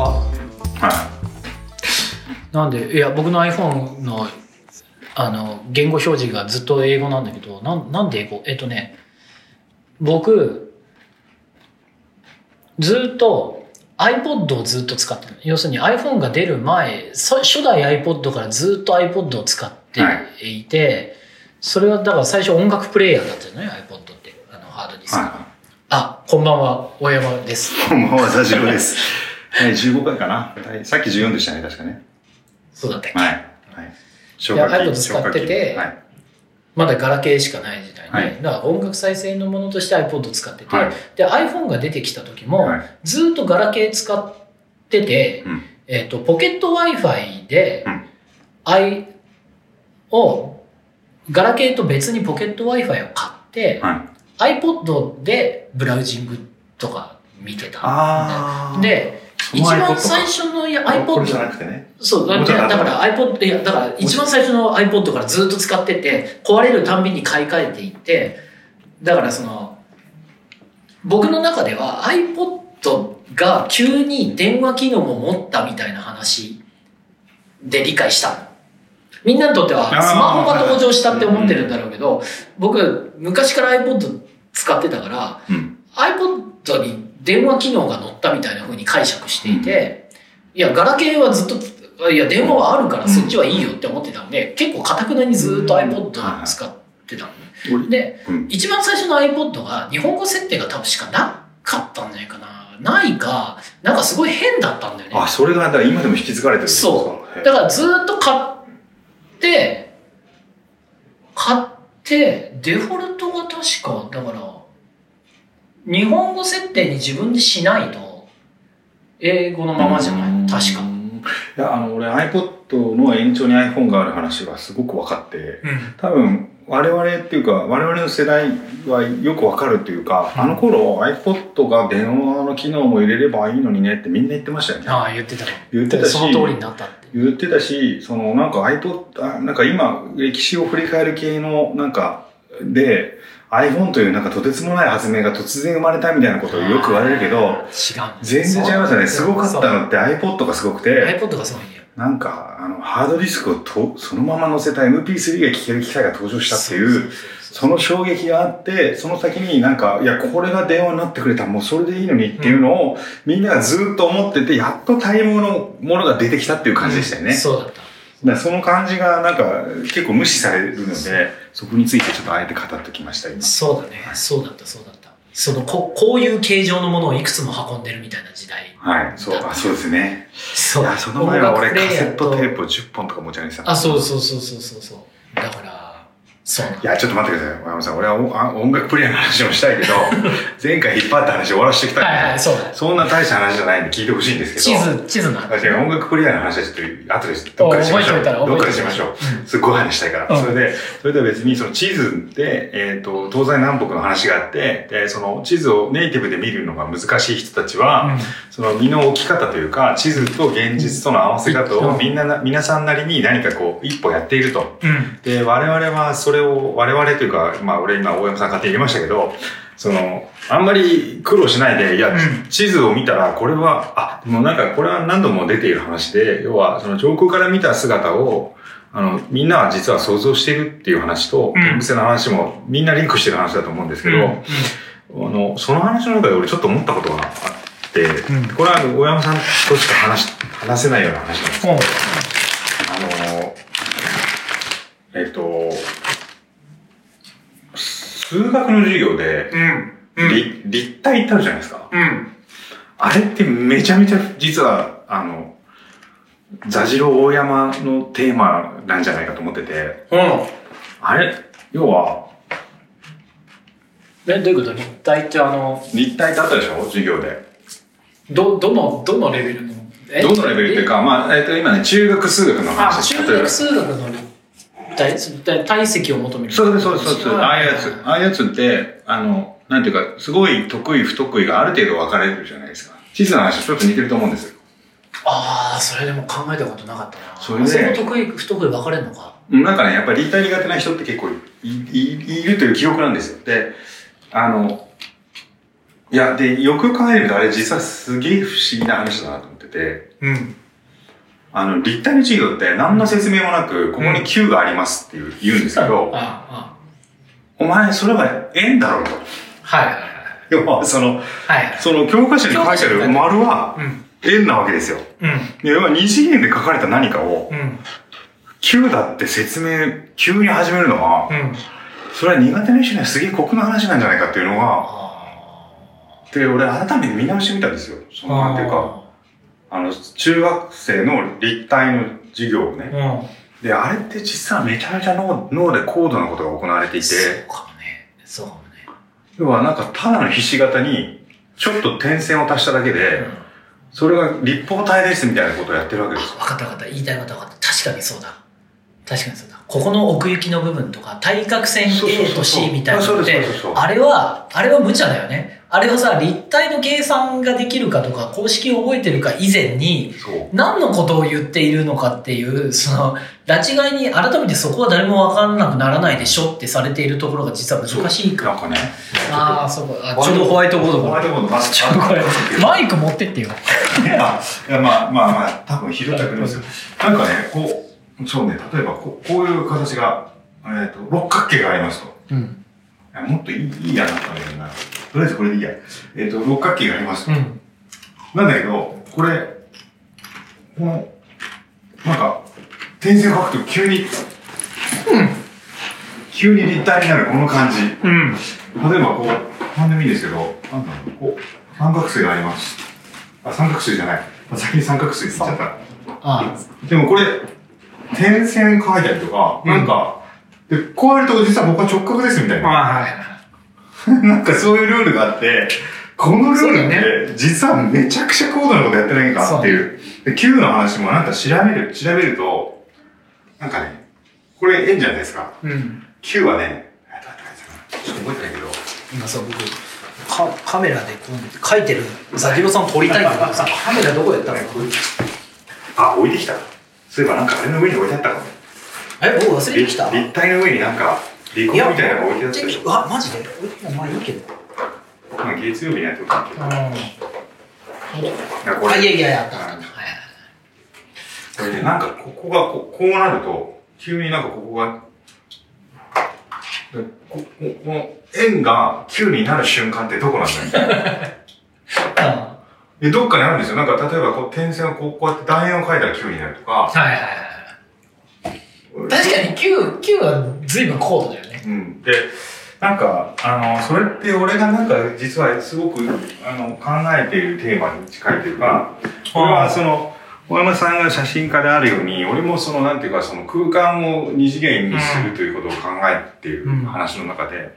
化はなんでいや僕の iPhone のあの言語表示がずっと英語なんだけどなんなんで英語？えっとね僕ずっと iPod をずっと使ってる要するに iPhone が出る前そ初代 iPod からずっと iPod を使っていて、それはだから最初音楽プレイヤーだったよね iPod ってあのハードディい。スク、はあこんばんは大山ですい。こんばんは、ザジロです。はい、15回かな。はいさっき14でしたね、確かね。そうだったっけ、はい。はい。消いや化器 iPod 使っててはい。まだガラケーしかない時代ね、はいだから音楽再生のものとして iPod を使ってて、はいで iPhone が出てきた時も、はいずっとガラケー使ってて、うんえっとポケット Wi-Fi で、うん i をガラケーと別にポケット Wi-Fi を買って、はい。iPod でブラウジングとか見てたあー。で一 iPod 番か。最初のいやこれじゃ iPod なくてね。そうだから iPod いやだから一番最初の iPod からずっと使ってて壊れるたんびに買い替えていってだからその僕の中では iPod が急に電話機能も持ったみたいな話で理解したの。みんなにとってはスマホが登場したって思ってるんだろうけど僕昔から iPod 使ってたからうん。iPod に電話機能が載ったみたいな風に解釈していて、いや、ガラケーはずっと、いや、電話はあるからそっちはいいよって思ってたんで、結構かたくなにずっと iPod を使ってたのね。で、うん一番最初の iPod が日本語設定が多分しかなかったんじゃないかな。ないか、なんかすごい変だったんだよね。あ、それが、だから今でも引き継がれてるそう。だからずっと買って、買って、デフォルトが確か、だから、日本語設定に自分でしないと、英語のままじゃない確か。いや、あの、俺 iPod の延長に iPhone がある話がすごく分かって、うん。多分、我々っていうか、我々の世代はよくわかるっていうか、うんあの頃 iPod が電話の機能も入れればいいのにねってみんな言ってましたよね。ああ、言ってた。言ってたし、その通りになったって。言ってたし、そのなんか iPod、あなんか今歴史を振り返る系のなんかで iPhone というなんかとてつもない発明が突然生まれたみたいなことをよく言われるけど、違うん全然違いますよね。すごかったのって iPod がすごくて、iPod がすごいんだよ。なんかあのハードディスクをとそのまま載せた MP3 が聴ける機械が登場したっていう、その衝撃があって、その先になんか、いや、これが電話になってくれたらもうそれでいいのにっていうのを、みんながずっと思ってて、やっと対応のものが出てきたっていう感じでしたよね。そうだった。だその感じがなんか結構無視されるので、そこについてちょっとあえて語ってきました、今。そうだね。そうだった、そうだった。そのこ、こういう形状のものをいくつも運んでるみたいな時代。はい、そう、あ、そうですね。そいや、その前は俺カセットテープを10本とか持ち歩いてた。あ、そうそうそうそうそうそう。だから、そういや、ちょっと待ってください。小山さん。俺は音楽プレイヤーの話もしたいけど、前回引っ張った話終わらせてきたんで、はいはい、そ。そんな大した話じゃないんで聞いてほしいんですけど。地図、地図の話。音楽プレイヤーの話はちょっと後でどっかでしましょう。どっかでしましょう。うんすっごい話したいから。うんそれで、それでは別にその地図で、えっ、と、東西南北の話があって、で、その地図をネイティブで見るのが難しい人たちは、その身の置き方というか、地図と現実との合わせ方うんをみんなな、皆さんなりに何かこう、一歩やっていると。で、我々はそれを、我々というか、まあ俺今大山さん勝手に入れましたけど、その、あんまり苦労しないで、いや、うん。地図を見たら、これは、あ、でもなんかこれは何度も出ている話で、要は、その上空から見た姿を、あの、みんなは実は想像しているっていう話と、うん。天伏せの話もみんなリンクしてる話だと思うんですけど、うん。あの、その話の中で俺ちょっと思ったことがあって、ん。これは大山さんとしか話し、話せないような話なんですけど、う。んあの、えっと、数学の授業で、うん。うん。立立体ってあるじゃないですか。うん。あれってめちゃめちゃ実は、あの、座次郎大山のテーマなんじゃないかと思ってて、うん。あれ、要は、え、どういうこと？立体ってあの、立体ってあったでしょ？授業で。ど、どの、どのレベルの？え？どのレベルっていうか、まあ、えっと、今ね、中学数学のあ、話中学。数学の立体、体体積を求める。そうです、そうです、そうです。ああいうやつ。ああいうやつって、あの、なんていうか、すごい得意、不得意がある程度分かれるじゃないですか。地図の話とちょっと似てると思うんですよ。ああ、それでも考えたことなかったな。それであそこ得意、不得意分かれるのか？なんかね、やっぱり立体苦手な人って結構いいいるという記憶なんですよ。で、あの、いや、で、よく考えるとあれ実はすげえ不思議な話だなと思ってて。て、うん。あの、立体の授業って何の説明もなく、ここに Q がありますっていう言うんですけど、あお前、それは円だろうと。あ、はいはいはい。要は、その。その教科書に書いてある丸はうん。円なわけですよ。うん。で要は二次元で書かれた何かをうん。Q だって説明、急に始めるのは、うん。それは苦手な人にはすげえ酷な話なんじゃないかっていうのが、あで、俺改めて見直してみたんですよ。その、なんていうか、あの、中学生の立体の授業をね。うん。で、あれって実はめちゃめちゃ脳脳で高度なことが行われていて、そうかもね。そうかもね。要はなんかただのひし形に、ちょっと点線を足しただけうんで、それが立方体ですみたいなことをやってるわけですよ。分かった分かった。言いたいこと分かった。確かにそうだ。確かにそうだ。ここの奥行きの部分とか、対角線 A と C みたいなのであれは、あれは無茶だよね。あれはさ、立体の計算ができるかとか、公式を覚えてるか以前に。何のことを言っているのかっていう、その、拉致外に改めてそこは誰も分からなくならないでしょってされているところが実は難しいかなんかね。ああ、そうか。あちょうどホワイトボードが。ホワイトボードが。ちょっとこれ、マイク持ってってよ。いや、いやまあまあまあ、多分拾ってくれますよ。なんかね、こう、そうね、例えばこうこういう形が、えっ、と、六角形がありますと。うん。もっといいやなったんだけどな。とりあえずこれでいいや。えっ、と、六角形がありますと。うん。なんだけど、これ、この、なんか、点線を書くと急に、急に立体になるこの感じ。うん。例えばこう、なんでもいいですけど、なんだろう、こう、三角錐があります。あ、三角錐じゃない。先に三角錐って言っちゃっあた。でもこれ、点線書いたりとか、うんなんか、で、こうやると実は僕は直角ですみたいあ。な。はい。なんかそういうルールがあって、このルールって、実はめちゃくちゃ高度なことやってないかっていう。で、Q の話もなんか調べる、調べると、なんかね、これ円じゃないですか。うん。Q はね、ちょっと覚えてないけど、今さ、僕、カカメラでこう書いてるザキロさん撮りたいんだけどさ、カメラどこやったの？あ、置いてきた。そういえばなんかあれの上に置いてあったかも。え、僕忘れてきた？立体の上になんか、リコーみたいなのが置いてあったでしょ？あ、マジで？まあいいけど。まあ月曜日にやってことだけど。あ、れいやいやいや、これね、なんかここがここうなると、急になんかここが、でこここの円が9になる瞬間ってどこなんだよ。で、どっかにあるんですよ。なんか例えばこう点線をこうこうやって楕円を描いたら9になるとか。はいはいはい。確かに Q、Q は随分高度だよね。うん。で、なんか、あの、それって俺がなんか実はすごく、あの、考えているテーマに近いというか、これはその、小山さんが写真家であるように、俺もその、なんていうか、その空間を二次元にするということを考えているうん話の中で、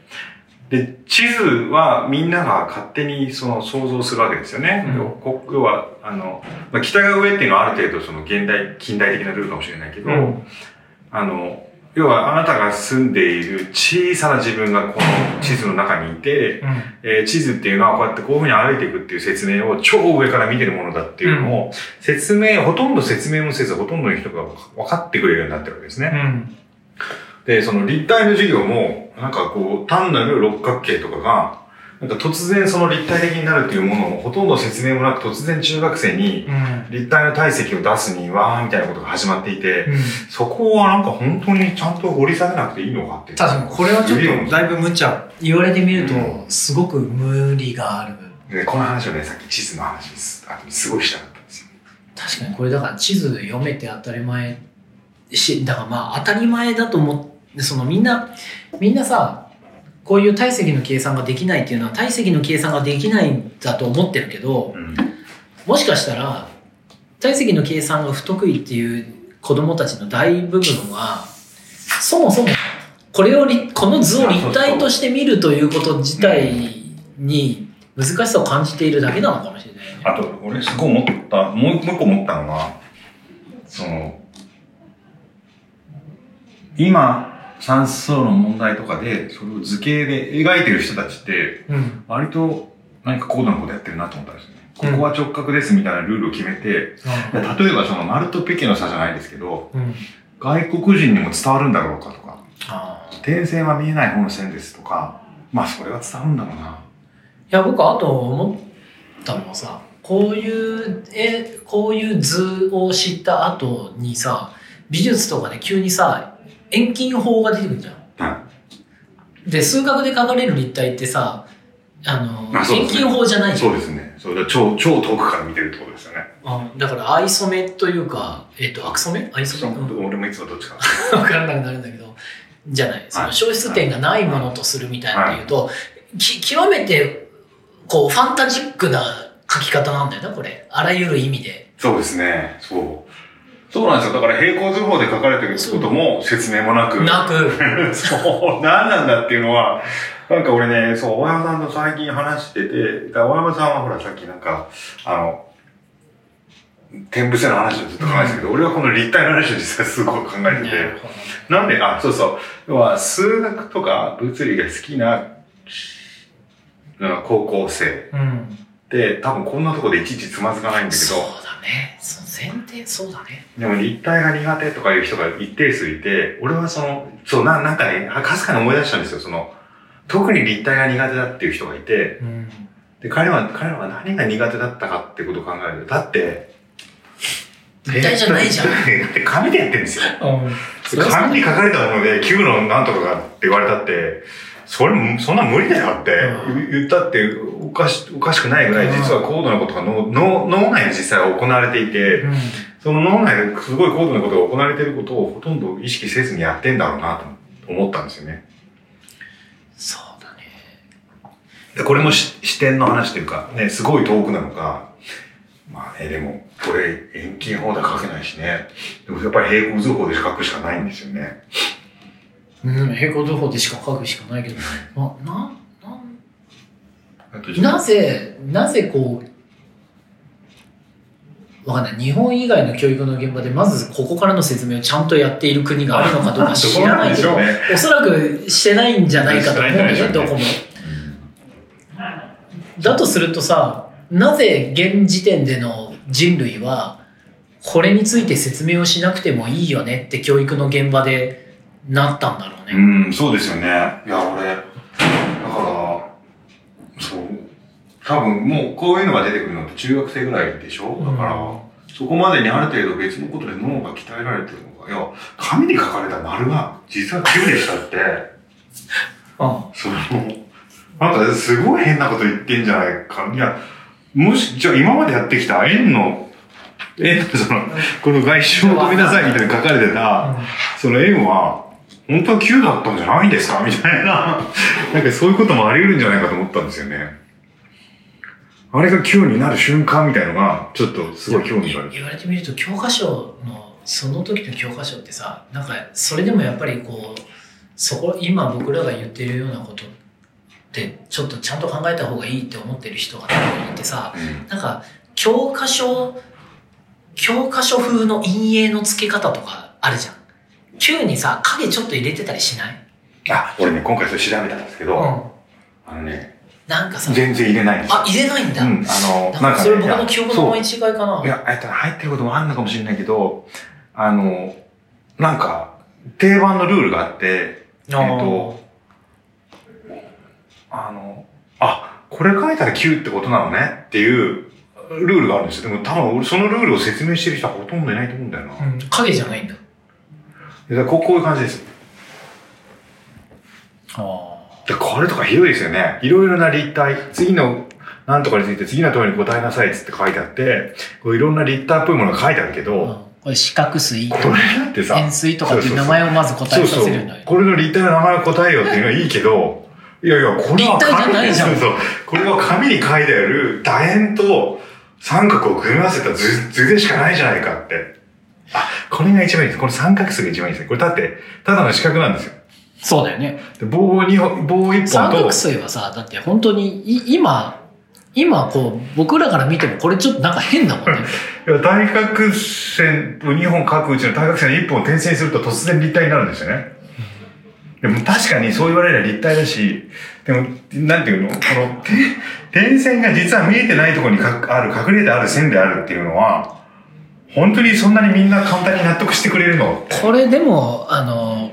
で、地図はみんなが勝手にその想像するわけですよね。うんこ要は、あの、まあ、北が上っていうのはある程度その現代、近代的なルールかもしれないけど、あの、要はあなたが住んでいる小さな自分がこの地図の中にいて、うん。えー地図っていうのはこうやってこういうふうに歩いていくっていう説明を超上から見てるものだっていうのを、説明、ほとんど説明もせずほとんどの人が分かってくれるようになってるわけですね。うん。で、その立体の授業も、なんかこう、単なる六角形とかが、なんか突然その立体的になるっていうものをほとんど説明もなく突然中学生にうん。立体の体積を出すにわーみたいなことが始まっていて、うん。そこはなんか本当にちゃんと掘り下げなくていいのかって。確かに、これはちょっとだいぶ無茶。言われてみるとう、すごく無理がある。で、この話をね、さっき地図の話です。あすごいしたかったんですよ。確かにこれだから地図読めて当たり前し、だからまあ当たり前だと思って、そのみんな、みんなさ、こういう体積の計算ができないっていうのは体積の計算ができないんだと思ってるけど、うん。もしかしたら体積の計算が不得意っていう子供たちの大部分は、そもそもこれを、この図を立体として見るということ自体に難しさを感じているだけなのかもしれないね。あと、俺すごい思った、もう一個思ったのは、その、今、算数の問題とかで、それを図形で描いてる人たちって、うん。割と何か高度なことやってるなと思ったんですよね。ここは直角ですみたいなルールを決めて、で例えばその丸とペケの差じゃないですけど、うん。外国人にも伝わるんだろうかとか。点線は見えない方の線ですとか、まあそれは伝わるんだろうな。いや、僕、あと思ったのはさ、こういうえこういう図を知った後にさ美術とかで急にさ遠近法が出てくるじゃん。はで数学で描かれる立体ってさあの遠あね近法じゃないじゃんそうですね。そうだ超、超遠くから見てるってことですよね。あだから、愛染めというか、えっ、と、アク染め愛染め、うん、俺もいつもどっちか。わからなくなるんだけど、じゃない。その消失点がないものとするみたいなっていうと、き極めて、こう、ファンタジックな書き方なんだよな、これ。あらゆる意味で。そうですね。そう。そうなんですよ。だから平行図法で書かれてることも説明もなく。なく、そう、何なんだっていうのは、なんか俺ね、そう、大山さんと最近話してて、大山さんはほらさっきなんか、あの、天伏せの話をずっと考えてたけど、俺はこの立体の話を実際すごい考えてて、なんで、あ、そうそう。要は、数学とか物理が好きな、うん高校生うん。って、多分こんなとこでいちいちつまずかないんだけそうど、だね。前提、そうだね。でも立体が苦手とかいう人が一定数いて、俺はその、そう、ななんかね、かすかに思い出したんですよ。その、特に立体が苦手だっていう人がいて、うん。で、彼は、彼は何が苦手だったかってことを考えると、だって、立体じゃないじゃん だって紙でやってるんですよ。うん。紙に書かれたもので、9のなんとかがって言われたって、それも、そんな無理だよってう言ったっておかし、おかしくないぐらい、実は高度なことが脳脳脳内で実際は行われていて、うん。その脳内ですごい高度なことが行われていることをほとんど意識せずにやってんだろうなと思ったんですよね。そうだね。でこれもし視点の話というか、ね、すごい遠くなのか、まあね、でも、これ遠近法では書けないしね。でもやっぱり平行図法で書くしかないんですよね。うん、平行図法でしか書くしかないけど、な、な、なんあとなぜ、なぜこう、わかんない。日本以外の教育の現場で、まずここからの説明をちゃんとやっている国があるのかどうか知らないけど、おそらくしてないんじゃないかと思うんだよ、どこも。だとするとさ、なぜ現時点での人類は、これについて説明をしなくてもいいよねって教育の現場でなったんだろうね。うん、そうですよね。いや、俺、だから、そう、多分もうこういうのが出てくるのって中学生ぐらいでしょ？だから、うん。そこまでにある程度別のことで脳が鍛えられてるのが、いや、紙に書かれた丸が実は9でしたって、うん。その、なんかすごい変なこと言ってんじゃないか。いや、もし、じゃあ今までやってきた円の、円のその、この外周を止めなさいみたいに書かれてた、その円は、本当は9だったんじゃないんですか？みたいな。なんかそういうこともあり得るんじゃないかと思ったんですよね。あれが9になる瞬間みたいのが、ちょっとすごい興味がある。言われてみると教科書のその時の教科書ってさなんかそれでもやっぱりこうそこ今僕らが言ってるようなことってちょっとちゃんと考えた方がいいって思ってる人がいてさうんなんか教科書教科書風の陰影の付け方とかあるじゃん急にさ影ちょっと入れてたりしない？あ、俺ね、今回それ調べたんですけど、うん。あのね、なんかさ全然入れないんですよ。あ入れないんだ、うん、あの、なんかそれ僕の記憶の思い違いかな。いや、えっと、入ってることもあるのかもしれないけど、あの、なんか、定番のルールがあって、えっと、あの、あ、これ書いたら9ってことなのねっていうルールがあるんですよ。でも多分俺そのルールを説明してる人はほとんどいないと思うんだよな。うん、影じゃないんだ。でだこうこういう感じです。あでこれとかひどいですよね。いろいろな立体、次のなんとかについて次の問いに答えなさいっつって書いてあって、こういろんな立体っぽいものが書いてあるけど、うんこれ四角錐これだってさ、円錐とかっていう名前をまず答えさせるんだよ。これの立体の名前を答えようっていうのはいいけど、いやいや、これは立体じゃないじゃんそうそう。これは紙に書いてある楕円と三角を組み合わせた図図でしかないじゃないかって。あ、これが一番いいです。この三角数が一番いいですね。これだって、ただの四角なんですよ。そうだよね。で棒二本、棒一本と三角、錐はさ、だって本当にい今、今こう僕らから見てもこれちょっとなんか変だもんね。いや対角線を2本書くうちの対角線の1本を点線にすると突然立体になるんですよね。でも確かにそう言われれば立体だし、でも、なんていうの？この、て点線が実は見えてないところにかある、隠れてある線であるっていうのは、本当にそんなにみんな簡単に納得してくれるの？これでも、あの、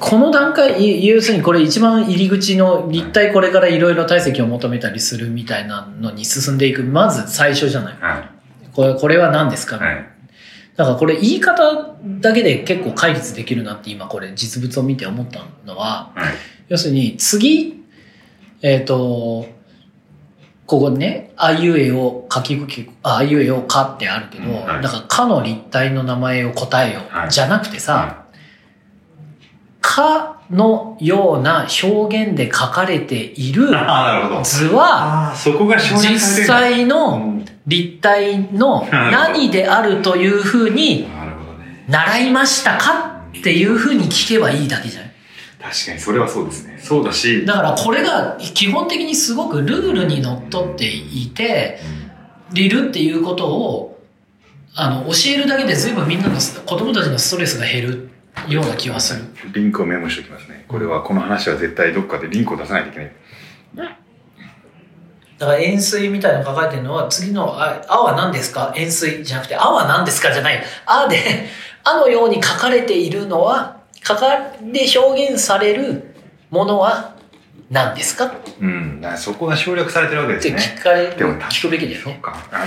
この段階、い要するにこれ一番入り口の立体これからいろいろ体積を求めたりするみたいなのに進んでいく、まず最初じゃない。はこれこれは何ですか、い。はい。だからこれ言い方だけで結構解決できるなって今これ実物を見て思ったのは、はい。要するに次、えっ、と、ここにね、あいうえを書きき、あいうえをかってあるけど、うんはい。だからかの立体の名前を答えよ、はい。じゃなくてさ、かのような表現で書かれている。図は、実際のうん。立体の何であるというふうに。習いましたかっていうふうに聞けばいいだけじゃない？確かに、それはそうですね。そうだし、だからこれが基本的にすごくルールにのっとっていて、いるっていうことを、あの、教えるだけで随分みんなの子供たちのストレスが減るような気はする。リンクをメモしておきますね。これは、この話は絶対どっかでリンクを出さないといけない。だから円錐みたいなの書かれてるのは、次の、あ、あは何ですか？円錐じゃなくて、あは何ですか？じゃない。あで、あのように書かれているのは、書かで表現されるものは何ですか？っうん。だそこが省略されてるわけですてね。聞かれ、でも聞くべきだよね。そうか。あの、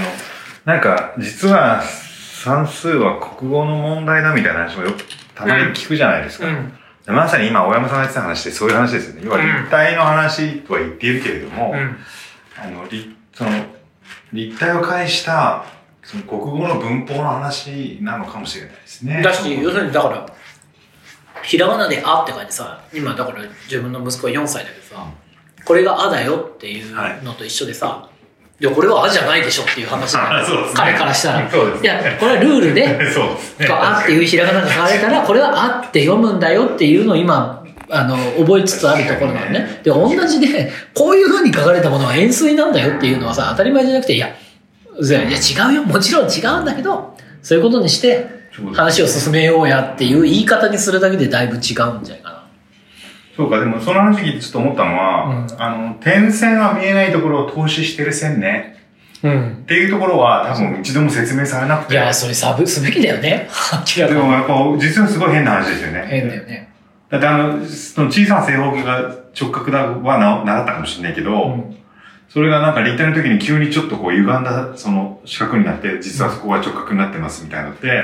なんか、実は算数は国語の問題だみたいな話もよくたまに聞くじゃないですか。うん。まさに今、大山さんが言ってた話ってそういう話ですよね。要は立体の話とは言っているけれども、うん。あの、立、その、立体を介した、その国語の文法の話なのかもしれないですね。だし、要するにだから、ひらがなであって書いてさ、今だから自分の息子は4歳だけどさ、これがあだよっていうのと一緒でさ、いや、これはあじゃないでしょっていう話だ そうですね彼からしたら。ねいや、これはルールで、そうですね。あっていうひらがなが書かれたら、これはあって読むんだよっていうのを今、あの、覚えつつあるところなのね。で、同じで、こういう風に書かれたものは円錐なんだよっていうのはさ、当たり前じゃなくて、いや、いや違うよ。もちろん違うんだけど、そういうことにして、話を進めようやっていう言い方にするだけでだいぶ違うんじゃないかな。そうか、でもその話聞いてちょっと思ったのは、うんあの、点線は見えないところを投資してる線ね。うん。っていうところは多分一度も説明されなくて。いや、それサブすべきだよね。でもやっぱ実はすごい変な話ですよね。変だよね。だってあの、その小さな正方形が直角だはな習ったかもしれないけど、うんそれがなんか立体の時に急にちょっとこう歪んだその四角になって、実はそこが直角になってますみたいなのって、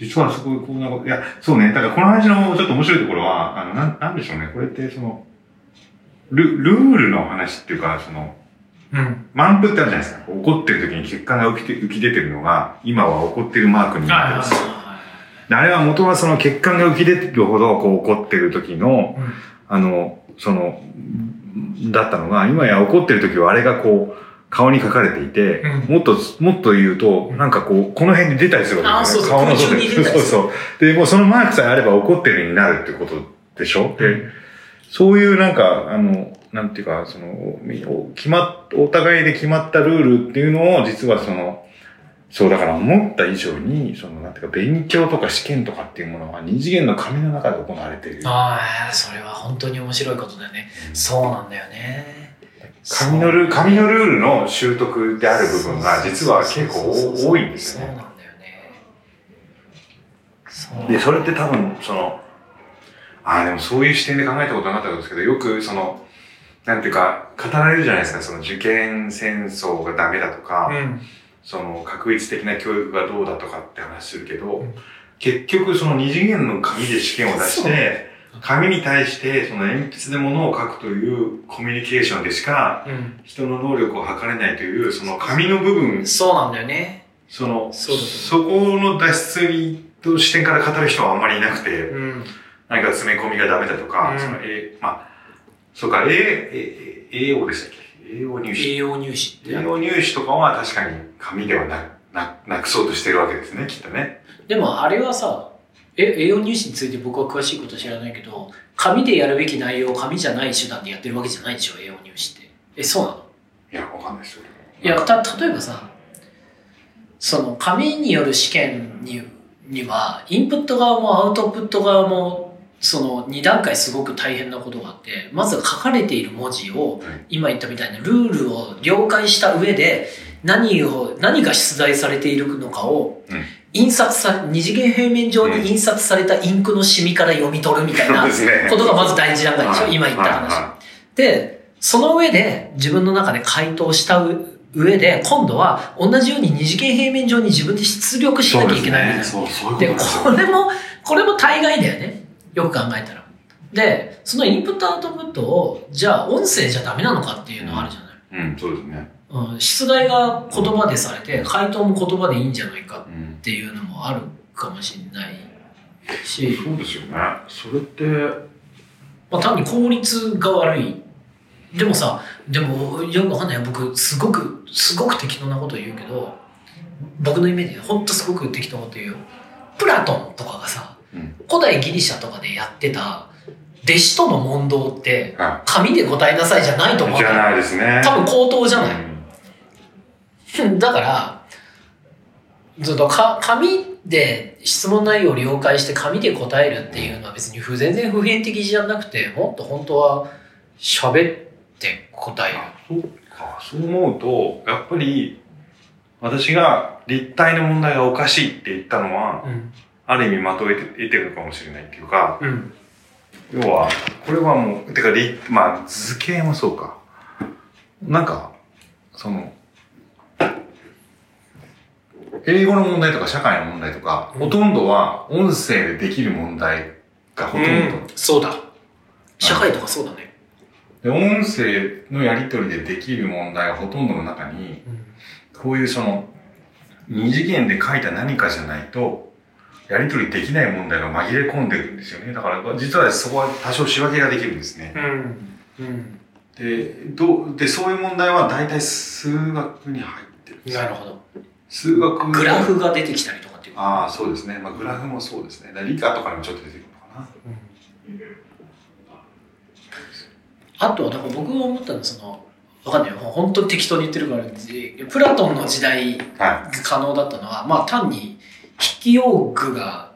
実はそこ、こうなんか、いや、そうね。だからこの話のちょっと面白いところは、あの、なん、なんでしょうね。これってその、ル、ルールの話っていうか、その、うん。満腹ってあるじゃないですか。怒ってる時に血管が浮きて浮き出てるのが、今は怒ってるマークになってます。であれは元はその血管が浮き出てるほどこう怒ってる時の、うんあの、その、だったのが、今や怒ってる時はあれがこう、顔に書かれていて、うんもっと、もっと言うと、なんかこう、この辺に出たりするわけですよね。あそうそう顔の外にそうそう。で、もうそのマークさえあれば怒ってるようになるってことでしょ？で、そういうなんか、あの、なんていうか、その、み決まっ、お互いで決まったルールっていうのを、実はその、そう、だから思った以上に、その、なんていうか、勉強とか試験とかっていうものは二次元の紙の中で行われている。ああ、それは本当に面白いことだよね。そうなんだよね。紙のルー紙のルールの習得である部分が実は結構多いんですよね。で、それって多分、その、ああ、でもそういう視点で考えたことなかったんですけど、よくその、なんていうか、語られるじゃないですか、その受験戦争がダメだとか、うん。その確率的な教育がどうだとかって話するけど、うん。結局その二次元の紙で試験を出して、紙に対してその鉛筆で物を書くというコミュニケーションでしかうん。人の能力を測れないという、その紙の部分、そうなんだよね。その、そこの脱出と視点から語る人はあんまりいなくて、うん。何か詰め込みがダメだとか、うんその、え、まあ、そうか、え、え、栄養でしたっけ？栄養入試。栄養入試栄。養入試とかは確かに紙ではな、な、なくそうとしてるわけですね、きっとね。でもあれはさ、え、栄養入試について僕は詳しいこと知らないけど、紙でやるべき内容を紙じゃない手段でやってるわけじゃないでしょ、栄養入試って。え、そうなの？いや、わかんないですよ。いや、た、例えばさ、その紙による試験にには、インプット側もアウトプット側も、その2段階すごく大変なことがあって、まずは書かれている文字を、今言ったみたいなルールを了解した上で、何を、何が出題されているのかをうん印刷さ、二次元平面上に印刷されたインクのシミから読み取るみたいなことがまず第一段階でしょ、はい今言った話。はで、その上で自分の中で回答した上で、今度は同じように二次元平面上に自分で出力しなきゃいけないみたいな。そうですねこれも、これも大概だよね。よく考えたら。で、そのインプットアウトプットを、じゃあ音声じゃダメなのかっていうのはあるじゃない。うん、そうですね。うん、出題が言葉でされて、回答も言葉でいいんじゃないかうんっ。ていうのもあるかもしれないし、そうですよね。それって、まあ単に効率が悪い。でもさ、でもよくわかんないよ。僕、すごく、すごく適当なこと言うけど、僕のイメージでほんとすごく適当なこと言うよ。プラトンとかがさ、うん。古代ギリシャとかでやってた弟子との問答っては紙で答えなさいじゃないと思い？じゃないですね。多分口頭じゃない、うん だからずっとか紙で質問内容を了解して紙で答えるっていうのは別に不全然普遍的じゃなくてもっと本当は喋って答える。そうか、そう思うと、やっぱり、私が立体の問題がおかしいって言ったのは、うん。ある意味まとえて得てるのかもしれないっていうか、うん。要は、これはもう、てか、りまあ、図形もそうか。なんか、その、英語の問題とか社会の問題とか、ほとんどは音声でできる問題がほとんど。そうだ。社会とかそうだね、で音声のやり取りでできる問題がほとんどの中に、こういうその、二次元で書いた何かじゃないと、やり取りできない問題が紛れ込んでるんですよね。だから、実はそこは多少仕分けができるんですね。うん。うん。で、どう、で、そういう問題は大体数学に入ってるんですよ。なるほど数学グラフが出てきたりとかっていうああ、そうですね。まあ、グラフもそうですね。だ理科とかにもちょっと出てくるのかな。あとは、だから僕が思ったのは、その、わかんないよ。本当に適当に言ってるから、じプラトンの時代はが可能だったのは、まあ単に筆記用具が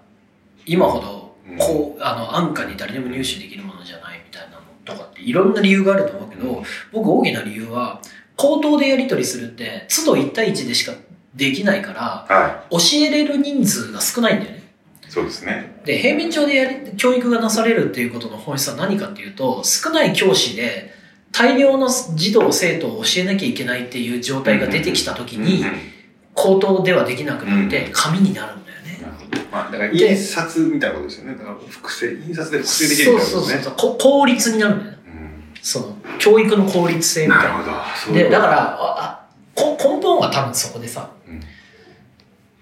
今ほど、こう、あの、安価に誰でも入手できるものじゃないみたいなのとかっていろんな理由があると思うけど、僕大きな理由は、口頭でやり取りするって、都度1対1でしかできないから、い。は教えれる人数が少ないんだよね。い。そうですね。で、平面上でやり、教育がなされるっていうことの本質は何かっていうと、少ない教師で大量の児童生徒を教えなきゃいけないっていう状態が出てきた時に口頭ではできなくなって紙になるんだよね。なるほど。まあ、だから印刷みたいなことですよね。だから複製、印刷で複製できるそうみたいなことですね。そうそうこ効率になるんだよね。うんその、教育の効率性みたいな。なるほど。そういうで、だから、根本は多分そこでさ、うん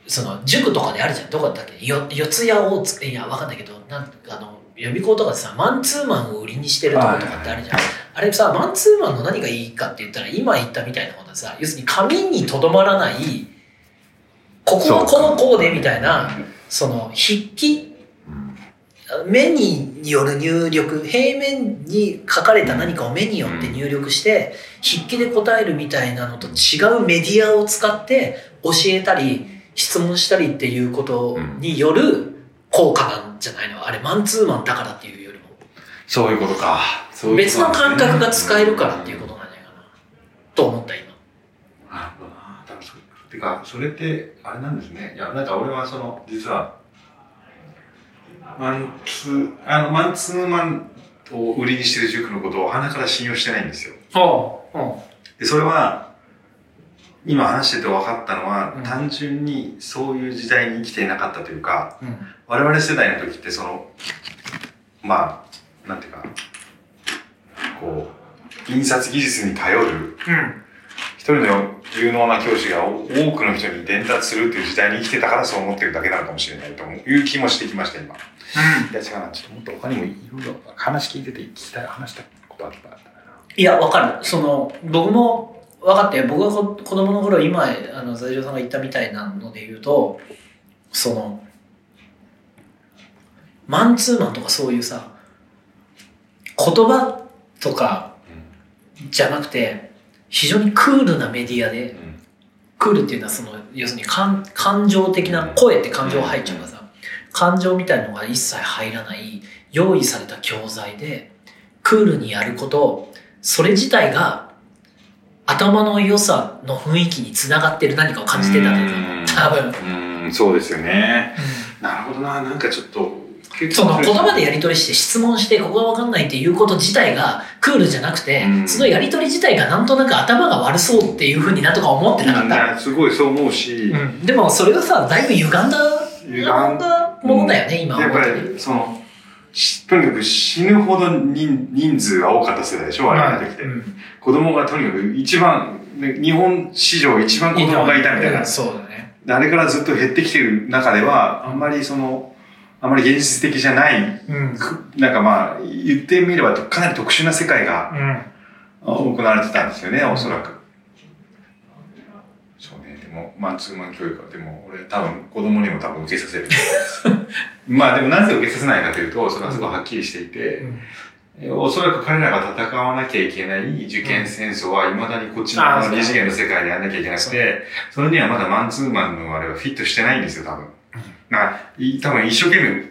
その塾とかであるじゃん。どこだったっけ？よ四谷大塚、いや、わかんないけど、なんあの、予備校とかでさ、マンツーマンを売りにしてるとことかってあるじゃん。あれさ、マンツーマンの何がいいかって言ったら、今言ったみたいなことでさ、要するに紙にとどまらない、ここはこうこうでみたいな、その筆記、目による入力、平面に書かれた何かを目によって入力して、筆記で答えるみたいなのと違うメディアを使って教えたり、質問したりっていうことによる効果なんじゃないの？あれ、マンツーマンだからっていうよりも。そういうことか。別の感覚が使えるからっていうことなんじゃないかな。と思った、今。なるほどな。多分それ。てか、それって、あれなんですね。いや、なんか俺はその、実は、マンツー、あの、マンツーマンを売りにしてる塾のことを鼻から信用してないんですよ。で、それは、今話してて分かったのは、うん単純にそういう時代に生きていなかったというか、うん。我々世代の時ってその、まあ、なんていうか、こう、印刷技術に頼るうん。一人の有能な教師が多くの人に伝達するっていう時代に生きてたからそう思ってるだけなのかもしれないという気もしてきました、今。いや、違うな。ちょっともっと他にもいろいろ話聞いてて聞きたい、話したことあったら。いや、わかる。その、僕も分かって、僕がこ子供の頃、今、あの、在場さんが言ったみたいなので言うと、その、マンツーマンとかそういうさ、言葉とかじゃなくて、非常にクールなメディアで、うん。クールっていうのはその、要するに感感情的な、声って感情入っちゃうからさ、感情みたいなのが一切入らない、用意された教材で、クールにやること、それ自体が、頭の良さの雰囲気につながってる何かを感じてたんだと思う。多分。うん。うん、そうですよね。なるほどな、なんかちょっと、その言葉でやり取りして質問してここが分かんないっていうこと自体がクールじゃなくて、うん。そのやり取り自体がなんとなく頭が悪そうっていうふうになとか思ってなかった、うんすごいそう思うし、うん。でもそれがさだいぶ歪んだ歪んだものだよね、今はやっぱり、その、しとにかく死ぬほど人人数が多かった世代でしょ、我々の時って。うん。子供がとにかく一番、ね日本史上一番子供がいたみたいな。そうだね。であれからずっと減ってきてる中では、あんまりその、あんまり現実的じゃない、うん。くなんかまあ、言ってみればかなり特殊な世界がうん。行われてたんですよね、おそらく。そうね、でも、マンツーマン教育は、でも俺多分子供にも多分受けさせる まあでもなぜ受けさせないかというと、それはすごいはっきりしていて、うん。えおそらく彼らが戦わなきゃいけない受験戦争は未だにこっちの二次元の世界でやんなきゃいけなくて、それにはまだマンツーマンのあれはフィットしてないんですよ、多分。な多分一生懸命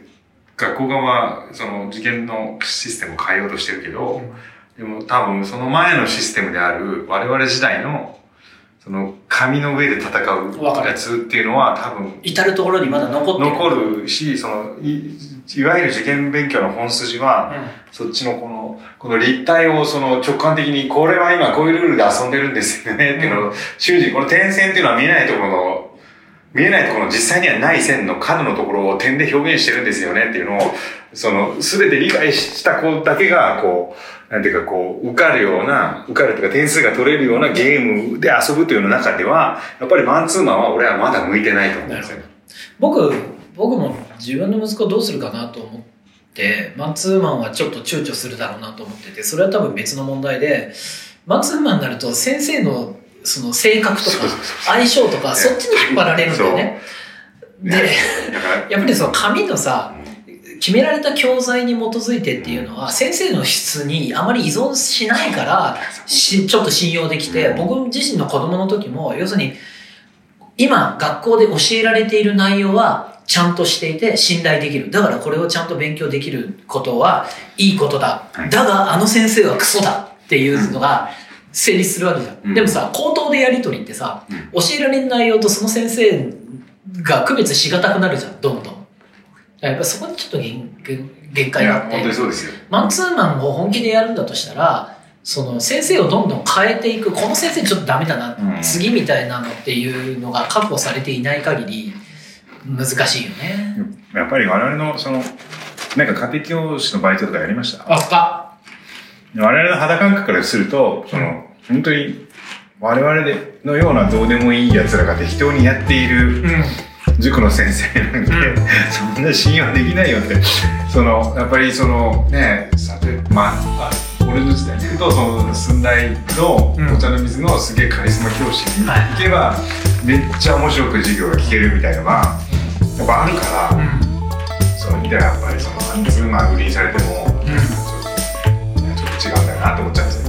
学校側はその受験のシステムを変えようとしてるけど、でも多分その前のシステムである我々時代のその紙の上で戦うやつっていうのは多分至る所にまだ残ってる。残るし、そのいいわゆる受験勉強の本筋は、そっちのこの、この立体をその直感的に、これは今こういうルールで遊んでるんですよねっていうのを、瞬時、この点線っていうのは見えないところの、見えないところの実際にはない線の角のところを点で表現してるんですよねっていうのを、その、すべて理解した子だけが、こう、なんていうかこう、受かるような、受かるというか点数が取れるようなゲームで遊ぶというような中では、やっぱりマンツーマンは俺はまだ向いてないと思うんですよ。僕僕も自分の息子どうするかなと思ってマンツーマンはちょっと躊躇するだろうなと思っててそれは多分別の問題でマンツーマンになると先生のその性格とか相性とかそっちに引っ張られるんだよね。で やっぱりその紙のさ決められた教材に基づいてっていうのは先生の質にあまり依存しないからしちょっと信用できてうん。僕自身の子供の時も要するに今学校で教えられている内容はちゃんとしていて信頼できる。だからこれをちゃんと勉強できることはいいことだ。はい。だがあの先生はクソだっていうのが成立するわけじゃん、うん。でもさ口頭でやり取りってさうん。教えられる内容とその先生が区別しがたくなるじゃんどんどん。やっぱそこにちょっと限限限界があって。本当にそうですよ。マンツーマンを本気でやるんだとしたらその先生をどんどん変えていくこの先生ちょっとダメだな、うん。次みたいなのっていうのが確保されていない限り難しいよね。やっぱり我々の、その、なんか家庭教師のバイトとかやりました？あ我々の肌感覚からすると、その、本当に、我々でのようなどうでもいい奴らが適当にやっているうん。塾の先生なんで、うん。そんな信用できないよって、その、やっぱりその、ね、さて、まあ、俺の時代で言うと、その、寸大のうん。お茶の水のすげえカリスマ教師にはい行けば、めっちゃ面白く授業が聞けるみたいのが、やっぱあるから、うん。そういう意味ではやっぱりそのマンツーマン売りにされても、うん違うんだよなって思っちゃうんですよね。